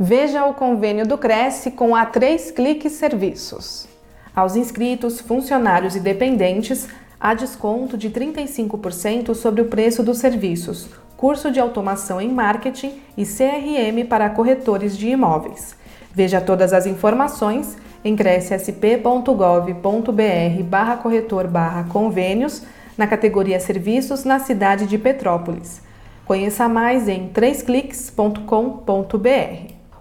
Veja o convênio do Cresce com a 3 Cliques Serviços. Aos inscritos, funcionários e dependentes, há desconto de 35% sobre o preço dos serviços, curso de automação em marketing e CRM para corretores de imóveis. Veja todas as informações em crescsp.gov.br barra corretor barra convênios na categoria Serviços na cidade de Petrópolis. Conheça mais em 3cliques.com.br.